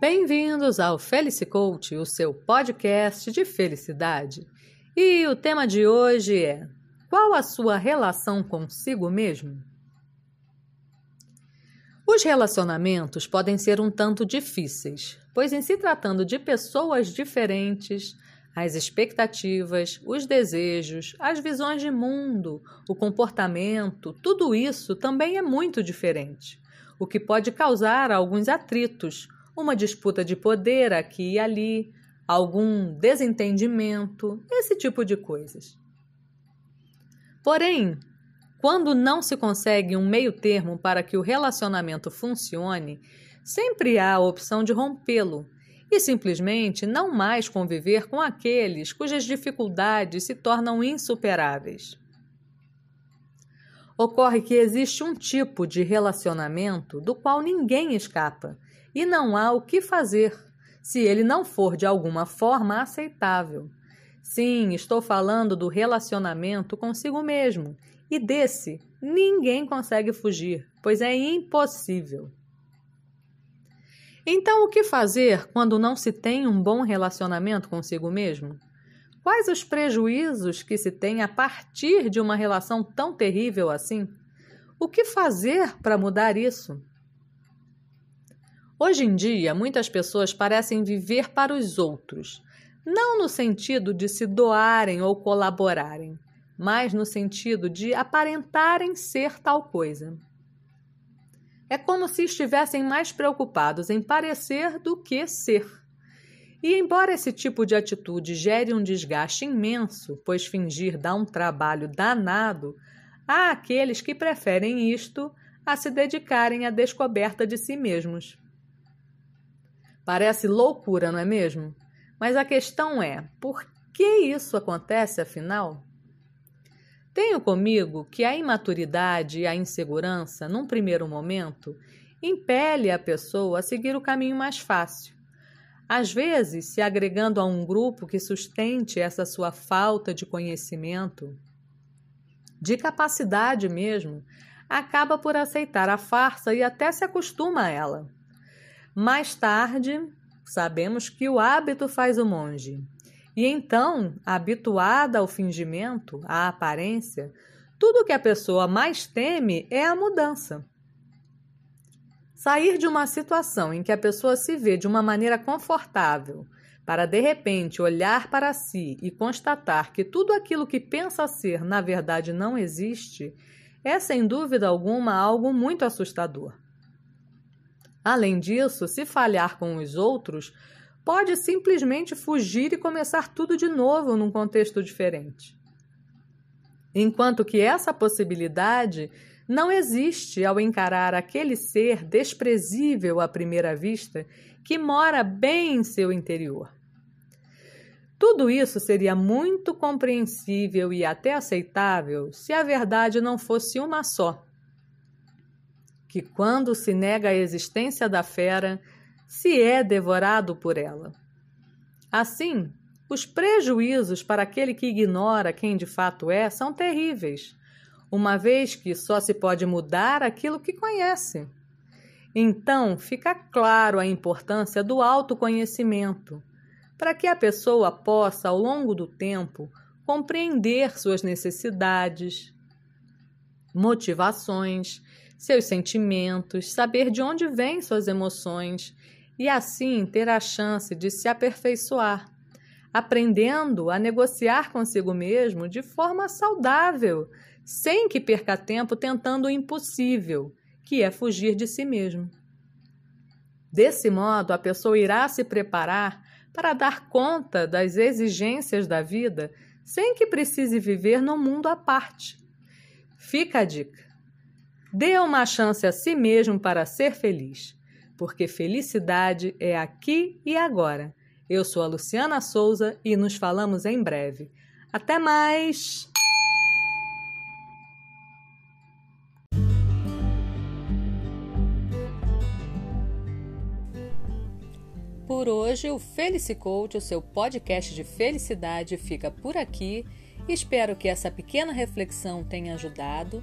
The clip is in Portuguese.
Bem-vindos ao Felice Coach, o seu podcast de felicidade. E o tema de hoje é: qual a sua relação consigo mesmo? Os relacionamentos podem ser um tanto difíceis, pois, em se tratando de pessoas diferentes, as expectativas, os desejos, as visões de mundo, o comportamento, tudo isso também é muito diferente, o que pode causar alguns atritos, uma disputa de poder aqui e ali, algum desentendimento, esse tipo de coisas. Porém, quando não se consegue um meio-termo para que o relacionamento funcione, sempre há a opção de rompê-lo e simplesmente não mais conviver com aqueles cujas dificuldades se tornam insuperáveis. Ocorre que existe um tipo de relacionamento do qual ninguém escapa e não há o que fazer se ele não for de alguma forma aceitável. Sim, estou falando do relacionamento consigo mesmo, e desse ninguém consegue fugir, pois é impossível. Então, o que fazer quando não se tem um bom relacionamento consigo mesmo? Quais os prejuízos que se tem a partir de uma relação tão terrível assim? O que fazer para mudar isso? Hoje em dia, muitas pessoas parecem viver para os outros, não no sentido de se doarem ou colaborarem, mas no sentido de aparentarem ser tal coisa. É como se estivessem mais preocupados em parecer do que ser. E embora esse tipo de atitude gere um desgaste imenso, pois fingir dá um trabalho danado, há aqueles que preferem isto a se dedicarem à descoberta de si mesmos. Parece loucura, não é mesmo? Mas a questão é: por que isso acontece afinal? Tenho comigo que a imaturidade e a insegurança, num primeiro momento, impele a pessoa a seguir o caminho mais fácil. Às vezes, se agregando a um grupo que sustente essa sua falta de conhecimento, de capacidade mesmo, acaba por aceitar a farsa e até se acostuma a ela. Mais tarde, sabemos que o hábito faz o monge. E então, habituada ao fingimento, à aparência, tudo que a pessoa mais teme é a mudança. Sair de uma situação em que a pessoa se vê de uma maneira confortável, para de repente olhar para si e constatar que tudo aquilo que pensa ser na verdade não existe, é sem dúvida alguma algo muito assustador. Além disso, se falhar com os outros, pode simplesmente fugir e começar tudo de novo num contexto diferente. Enquanto que essa possibilidade não existe ao encarar aquele ser desprezível à primeira vista que mora bem em seu interior. Tudo isso seria muito compreensível e até aceitável se a verdade não fosse uma só. Que quando se nega a existência da fera, se é devorado por ela. Assim, os prejuízos para aquele que ignora quem de fato é são terríveis, uma vez que só se pode mudar aquilo que conhece. Então, fica claro a importância do autoconhecimento, para que a pessoa possa, ao longo do tempo, compreender suas necessidades, motivações, seus sentimentos, saber de onde vêm suas emoções e assim ter a chance de se aperfeiçoar, aprendendo a negociar consigo mesmo de forma saudável, sem que perca tempo tentando o impossível, que é fugir de si mesmo. Desse modo, a pessoa irá se preparar para dar conta das exigências da vida sem que precise viver num mundo à parte. Fica a dica. Dê uma chance a si mesmo para ser feliz porque felicidade é aqui e agora. Eu sou a Luciana Souza e nos falamos em breve. Até mais! Por hoje, o Felicicoach, o seu podcast de felicidade, fica por aqui. Espero que essa pequena reflexão tenha ajudado